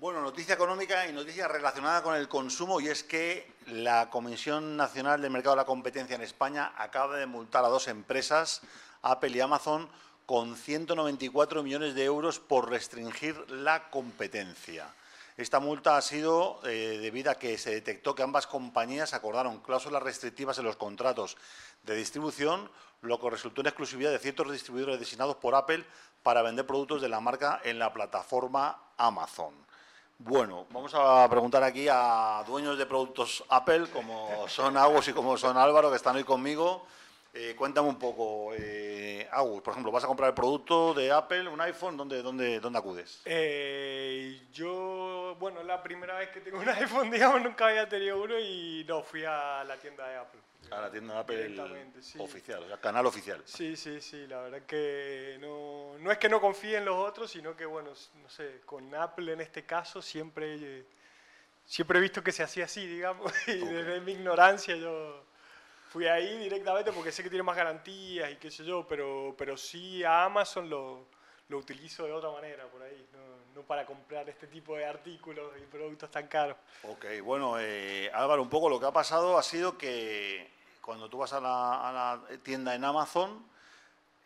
Bueno, noticia económica y noticia relacionada con el consumo y es que la Comisión Nacional del Mercado de la Competencia en España acaba de multar a dos empresas, Apple y Amazon, con 194 millones de euros por restringir la competencia. Esta multa ha sido eh, debido a que se detectó que ambas compañías acordaron cláusulas restrictivas en los contratos de distribución, lo que resultó en exclusividad de ciertos distribuidores designados por Apple para vender productos de la marca en la plataforma Amazon. Bueno, vamos a preguntar aquí a dueños de productos Apple, como son Agus y como son Álvaro, que están hoy conmigo. Eh, cuéntame un poco, eh, Agus, por ejemplo, ¿vas a comprar el producto de Apple, un iPhone? ¿Dónde, dónde, dónde acudes? Eh, yo, bueno, la primera vez que tengo un iPhone, digamos, nunca había tenido uno y no, fui a la tienda de Apple. A la tienda de Apple oficial, o sea, canal oficial. Sí, sí, sí, la verdad que no, no es que no confíe en los otros, sino que, bueno, no sé, con Apple en este caso siempre, siempre he visto que se hacía así, digamos, y desde mi ignorancia yo fui ahí directamente porque sé que tiene más garantías y qué sé yo, pero, pero sí a Amazon lo, lo utilizo de otra manera por ahí, no, no, para comprar este tipo de artículos y productos tan caros. Ok, bueno, eh, Álvaro, un poco lo que ha pasado ha sido que cuando tú vas a la, tienda en Amazon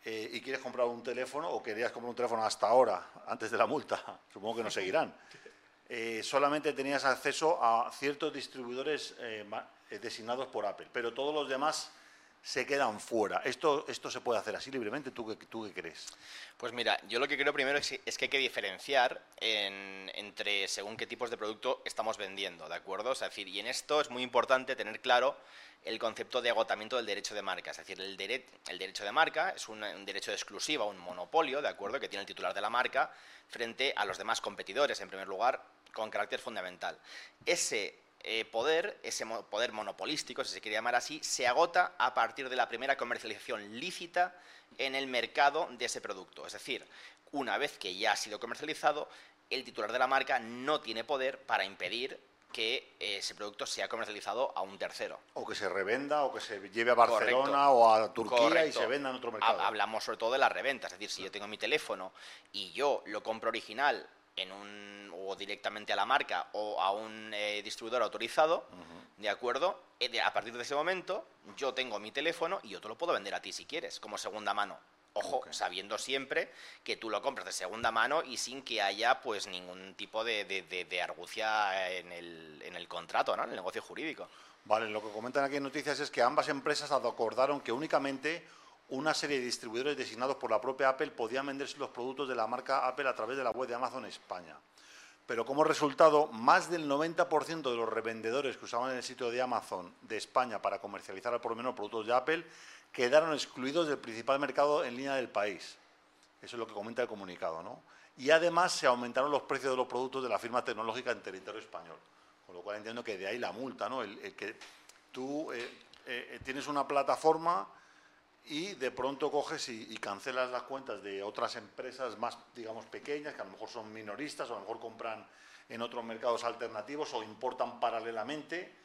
eh, y quieres comprar un teléfono, o querías comprar un teléfono hasta ahora, antes de la multa, supongo que no seguirán, eh, solamente tenías acceso a ciertos distribuidores eh, designados por Apple, pero todos los demás se quedan fuera. ¿Esto, esto se puede hacer así libremente? ¿Tú qué, tú qué crees? Pues mira, yo lo que creo primero es, que hay que diferenciar entre según qué tipos de producto estamos vendiendo, ¿de acuerdo? es decir, y en esto es muy importante tener claro el concepto de agotamiento del derecho de marca. Es decir, el, derecho de marca es un, derecho de exclusiva, un monopolio, ¿de acuerdo?, que tiene el titular de la marca frente a los demás competidores, en primer lugar, con carácter fundamental. Ese eh, poder, ese poder monopolístico, si se quiere llamar así, se agota a partir de la primera comercialización lícita en el mercado de ese producto. Es decir, una vez que ya ha sido comercializado, el titular de la marca no tiene poder para impedir que ese producto sea comercializado a un tercero. O que se revenda, o que se lleve a Barcelona o a Turquía y se venda en otro mercado. Hablamos sobre todo de la reventa, es decir, si yo tengo mi teléfono y yo lo compro original en un, o directamente a la marca o a un eh, distribuidor autorizado, ¿de acuerdo? Eh, a partir de ese momento yo tengo mi teléfono y yo te lo puedo vender a ti si quieres, como segunda mano. Ojo, sabiendo siempre que tú lo compras de segunda mano y sin que haya pues ningún tipo de, de, argucia en el, en el contrato, ¿no? en el negocio jurídico. Vale, lo que comentan aquí en noticias es que ambas empresas acordaron que únicamente una serie de distribuidores designados por la propia Apple podían venderse los productos de la marca Apple a través de la web de Amazon España. Pero como resultado, más del 90% de los revendedores que usaban el sitio de Amazon de España para comercializar al por menor productos de Apple quedaron excluidos del principal mercado en línea del país. Eso es lo que comenta el comunicado, ¿no? Y además se aumentaron los precios de los productos de la firma tecnológica en territorio español. Con lo cual entiendo que de ahí la multa, ¿no? El, que tú eh, eh, tienes una plataforma y de pronto coges y, cancelas las cuentas de otras empresas más, digamos, pequeñas, que a lo mejor son minoristas o a lo mejor compran en otros mercados alternativos o importan paralelamente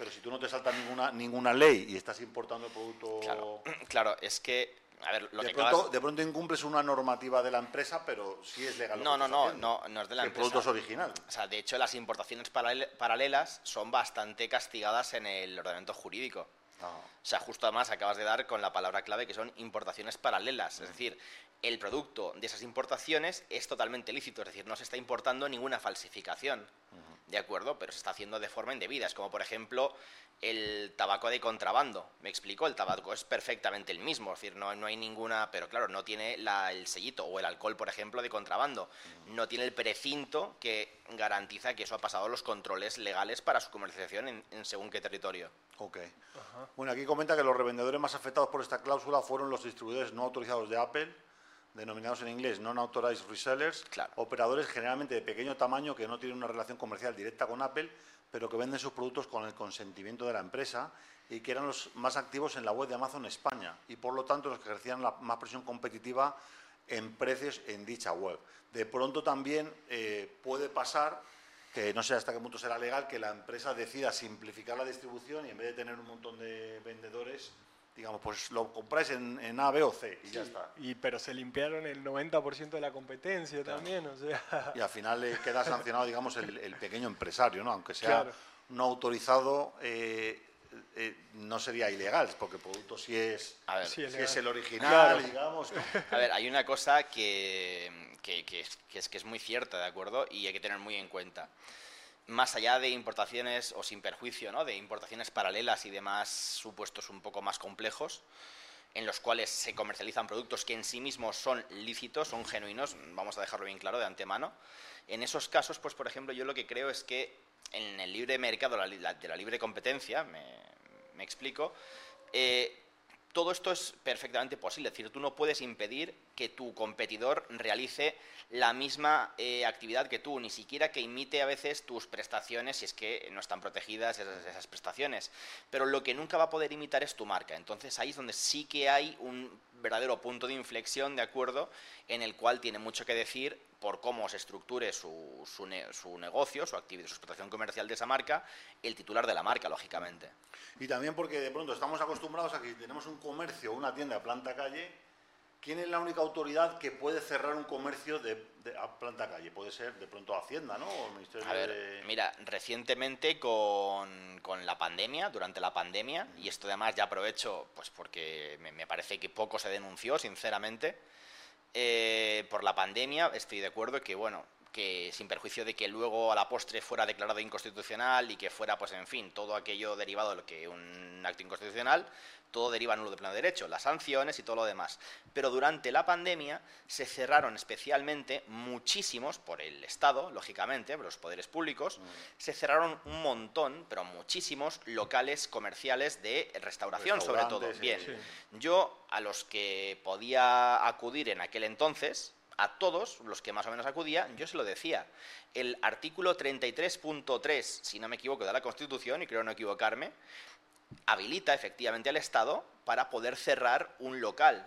pero si tú no te saltas ninguna, ninguna ley y estás importando el producto... Claro, es que a ver, lo de, que pronto, de pronto incumples una normativa de la empresa, pero sí es legal. No, no, no, no, no es de la empresa. El producto es original. O sea, de hecho, las importaciones paralelas son bastante castigadas en el ordenamiento jurídico. Ah. O sea, justo además acabas de dar con la palabra clave que son importaciones paralelas. Es decir, el producto de esas importaciones es totalmente lícito, es decir, no se está importando ninguna falsificación. ¿De acuerdo? Pero se está haciendo de forma indebida. Es como, por ejemplo, el tabaco de contrabando. Me explico, el tabaco es perfectamente el mismo. Es decir, no, no hay ninguna. Pero claro, no tiene el sellito. O el alcohol, por ejemplo, de contrabando. No tiene el precinto que garantiza que eso ha pasado los controles legales para su comercialización en, según qué territorio. Ok. Bueno, aquí comenta que los revendedores más afectados por esta cláusula fueron los distribuidores no autorizados de Apple denominados en inglés non-authorized resellers, operadores generalmente de pequeño tamaño que no tienen una relación comercial directa con Apple, pero que venden sus productos con el consentimiento de la empresa y que eran los más activos en la web de Amazon España y por lo tanto los que ejercían la más presión competitiva en precios en dicha web. De pronto también eh, puede pasar que no sé hasta qué punto será legal que la empresa decida simplificar la distribución y en vez de tener un montón de vendedores digamos, pues lo compráis en, en A, B o C y ya está. Y, pero se limpiaron el 90% de la competencia también, o sea... Y al final le queda sancionado, digamos, el, el pequeño empresario, ¿no? Aunque sea no autorizado, eh, eh, no sería ilegal, porque el producto sí es, es el original, digamos. A ver, hay una cosa que, que, es, que, es, muy cierta, ¿de acuerdo? Y hay que tener muy en cuenta. Más allá de importaciones, o sin perjuicio, ¿no? De importaciones paralelas y demás supuestos un poco más complejos, en los cuales se comercializan productos que en sí mismos son lícitos, son genuinos, vamos a dejarlo bien claro de antemano. En esos casos, pues por ejemplo, yo lo que creo es que en el libre mercado de la libre competencia, me, explico, eh, todo esto es perfectamente posible. Es decir, tú no puedes impedir que tu competidor realice la misma eh, actividad que tú, ni siquiera que imite a veces tus prestaciones si es que no están protegidas esas, esas, prestaciones. Pero lo que nunca va a poder imitar es tu marca. Entonces ahí es donde sí que hay un verdadero punto de inflexión, ¿de acuerdo?, en el cual tiene mucho que decir por cómo se estructure su, su, negocio, su actividad, su explotación comercial de esa marca, el titular de la marca, lógicamente. Y también porque de pronto estamos acostumbrados a que tenemos un comercio, una tienda a planta calle, ¿quién es la única autoridad que puede cerrar un comercio de, a planta calle? Puede ser de pronto Hacienda, ¿no? a ver, mira, recientemente con, con, la pandemia, durante la pandemia, y esto además ya aprovecho, pues porque me, me parece que poco se denunció, sinceramente, eh, por la pandemia, estoy de acuerdo que, bueno, que sin perjuicio de que luego a la postre fuera declarado inconstitucional y que fuera, pues en fin, todo aquello derivado de lo que un acto inconstitucional, todo deriva nulo de pleno derecho, las sanciones y todo lo demás. Pero durante la pandemia se cerraron especialmente muchísimos, por el Estado, lógicamente, por los poderes públicos, mm. se cerraron un montón, pero muchísimos locales comerciales de restauración, sobre todo. Bien, yo a los que podía acudir en aquel entonces, a todos los que más o menos acudía, yo se lo decía. El artículo 33.3, si no me equivoco, de la Constitución, y creo no equivocarme, habilita efectivamente al Estado para poder cerrar un local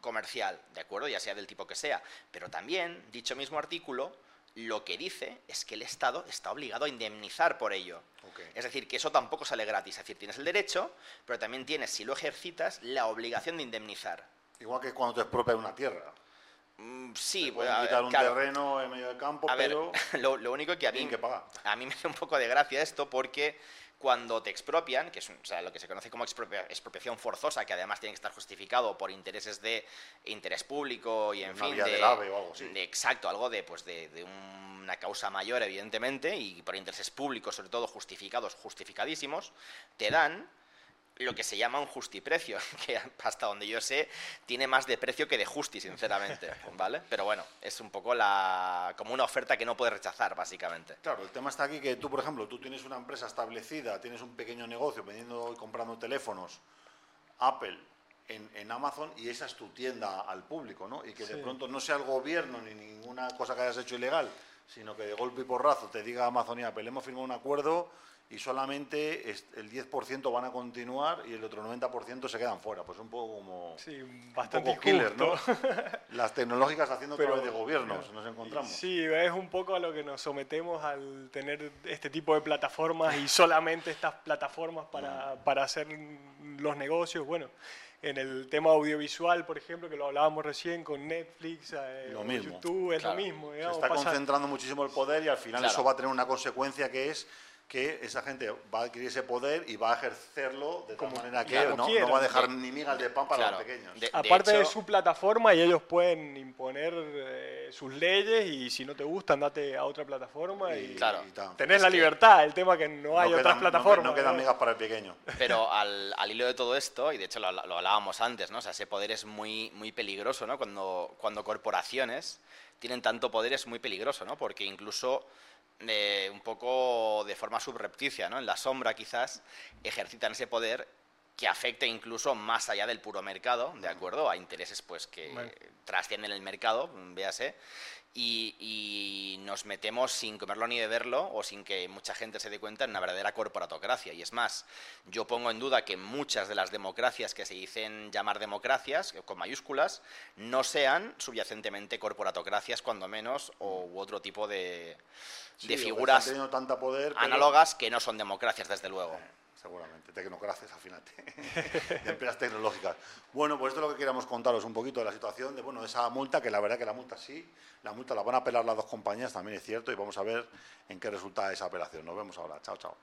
comercial, ¿de acuerdo? Ya sea del tipo que sea. Pero también, dicho mismo artículo, lo que dice es que el Estado está obligado a indemnizar por ello. Es decir, que eso tampoco sale gratis. Es decir, tienes el derecho, pero también tienes, si lo ejercitas, la obligación de indemnizar. Igual que cuando te expropias una tierra. Mm, sí, pues, quitar un terreno en medio del campo, pero lo, lo, único que a mí, a mí me hace un poco de gracia esto porque cuando te expropian, que es lo que se conoce como expropiación forzosa, que además tiene que estar justificado por intereses de interés público y en fin de, o algo así. exacto, algo de pues de, una causa mayor evidentemente y por intereses públicos sobre todo justificados, justificadísimos, te dan lo que se llama un justiprecio, que hasta donde yo sé tiene más de precio que de justi, sinceramente, ¿vale? Pero bueno, es un poco la como una oferta que no puedes rechazar, básicamente. Claro, el tema está aquí que tú, por ejemplo, tú tienes una empresa establecida, tienes un pequeño negocio vendiendo y comprando teléfonos, Apple, en, Amazon y esa es tu tienda al público, ¿no? Y que de pronto no sea el gobierno ni ninguna cosa que hayas hecho ilegal, sino que de golpe y porrazo te diga Amazon y Apple, hemos firmado un acuerdo y solamente el 10% van a continuar y el otro 90% se quedan fuera. Pues un poco como sí, bastante killer, ¿no? Las tecnológicas haciendo Pero, de gobiernos nos encontramos. Sí, es un poco a lo que nos sometemos al tener este tipo de plataformas y solamente estas plataformas para, mm. para hacer los negocios. Bueno, en el tema audiovisual, por ejemplo, que lo hablábamos recién con Netflix, eh, YouTube, es lo mismo. Se está concentrando muchísimo el poder y al final eso va a tener una consecuencia que es que esa gente va a adquirir ese poder y va a ejercerlo de tal manera que no, va a dejar ni migas de pan para los pequeños. Aparte de su plataforma y ellos pueden imponer eh, sus leyes y si no te gustan date a otra plataforma y, claro. tenés la libertad, el tema que no hay otras plataformas. No, quedan migas para el pequeño. Pero al, hilo de todo esto, y de hecho lo, hablábamos antes, ¿no? O sea, ese poder es muy, muy peligroso, ¿no? Cuando, cuando corporaciones tienen tanto poder es muy peligroso, ¿no? Porque incluso un poco de forma subrepticia, ¿no? en la sombra quizás, ejercitan ese poder que afecta incluso más allá del puro mercado, ¿de acuerdo? A intereses pues que trascienden el mercado, véase, y, nos metemos sin comerlo ni beberlo o sin que mucha gente se dé cuenta en una verdadera corporatocracia. Y es más, yo pongo en duda que muchas de las democracias que se dicen llamar democracias, con mayúsculas, no sean subyacentemente corporatocracias, cuando menos, o u otro tipo de, de figuras tanta poder, análogas que no son democracias, desde luego. seguramente, tecnocracias al final, de empresas tecnológicas. Bueno, pues esto es lo que queríamos contaros un poquito de la situación, de bueno, esa multa, que la verdad que la multa sí, la multa la van a apelar las dos compañías, también es cierto, y vamos a ver en qué resulta esa apelación. Nos vemos ahora. Chao, chao.